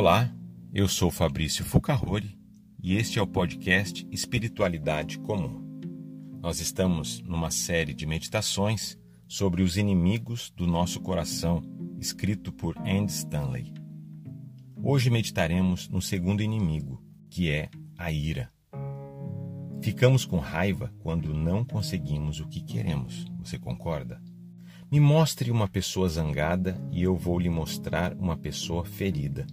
Olá, eu sou Fabrício Fucahori e este é o podcast Espiritualidade Comum. Nós estamos numa série de meditações sobre os inimigos do nosso coração, escrito por Andy Stanley. Hoje meditaremos no segundo inimigo, que é a ira. Ficamos com raiva quando não conseguimos o que queremos, você concorda? Me mostre uma pessoa zangada e eu vou lhe mostrar uma pessoa ferida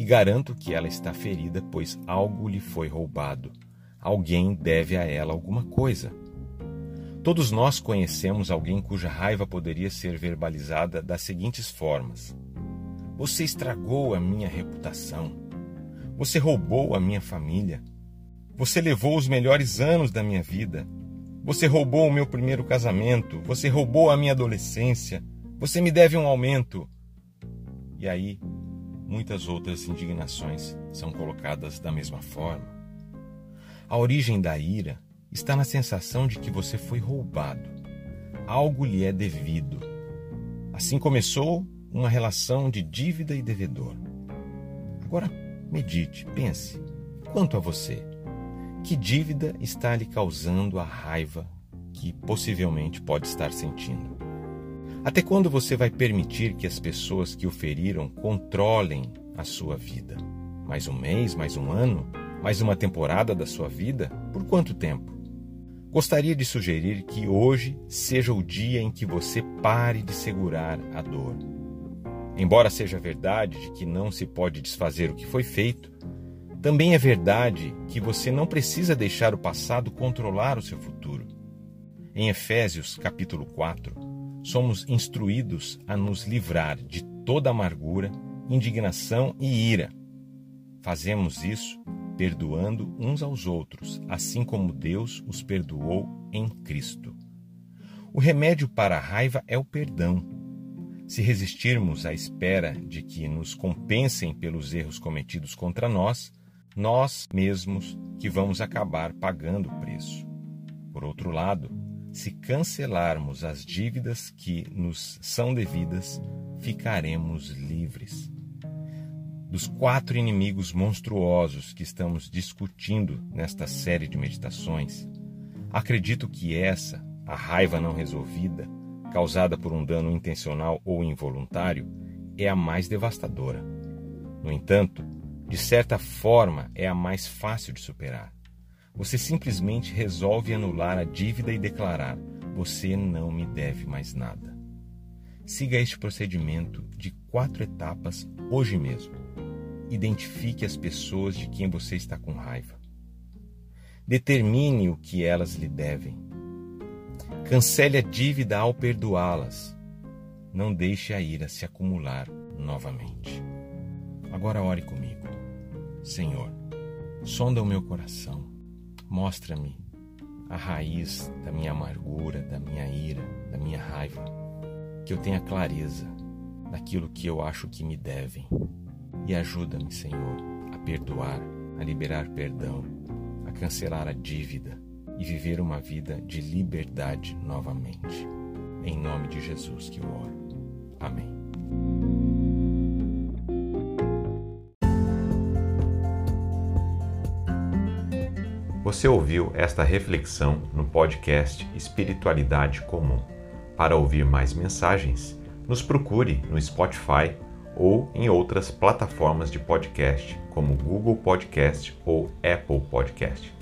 e garanto que ela está ferida, pois algo lhe foi roubado. Alguém deve a ela alguma coisa. Todos nós conhecemos alguém cuja raiva poderia ser verbalizada das seguintes formas: Você estragou a minha reputação. Você roubou a minha família. Você levou os melhores anos da minha vida. Você roubou o meu primeiro casamento. Você roubou a minha adolescência. Você me deve um aumento. E aí muitas outras indignações são colocadas da mesma forma. A origem da ira está na sensação de que você foi roubado. Algo lhe é devido. Assim começou uma relação de dívida e devedor. Agora medite, pense. Quanto a você, que dívida está lhe causando a raiva que possivelmente pode estar sentindo? Até quando você vai permitir que as pessoas que o feriram controlem a sua vida? Mais um mês, mais um ano, mais uma temporada da sua vida? Por quanto tempo? Gostaria de sugerir que hoje seja o dia em que você pare de segurar a dor. Embora seja verdade de que não se pode desfazer o que foi feito, também é verdade que você não precisa deixar o passado controlar o seu futuro. Em Efésios capítulo 4, somos instruídos a nos livrar de toda amargura, indignação e ira. Fazemos isso perdoando uns aos outros, assim como Deus os perdoou em Cristo. O remédio para a raiva é o perdão. Se resistirmos à espera de que nos compensem pelos erros cometidos contra nós, nós mesmos que vamos acabar pagando o preço. Por outro lado, se cancelarmos as dívidas que nos são devidas, ficaremos livres. Dos quatro inimigos monstruosos que estamos discutindo nesta série de meditações, acredito que essa, a raiva não resolvida, causada por um dano intencional ou involuntário, é a mais devastadora. No entanto, de certa forma, é a mais fácil de superar. Você simplesmente resolve anular a dívida e declarar: Você não me deve mais nada. Siga este procedimento de quatro etapas hoje mesmo. Identifique as pessoas de quem você está com raiva. Determine o que elas lhe devem. Cancele a dívida ao perdoá-las. Não deixe a ira se acumular novamente. Agora ore comigo. Senhor, sonda o meu coração Mostra-me a raiz da minha amargura, da minha ira, da minha raiva, que eu tenha clareza daquilo que eu acho que me devem. E ajuda-me, Senhor, a perdoar, a liberar perdão, a cancelar a dívida e viver uma vida de liberdade novamente. Em nome de Jesus que eu oro. Amém. Você ouviu esta reflexão no podcast Espiritualidade Comum. Para ouvir mais mensagens, nos procure no Spotify ou em outras plataformas de podcast, como Google Podcast ou Apple Podcast.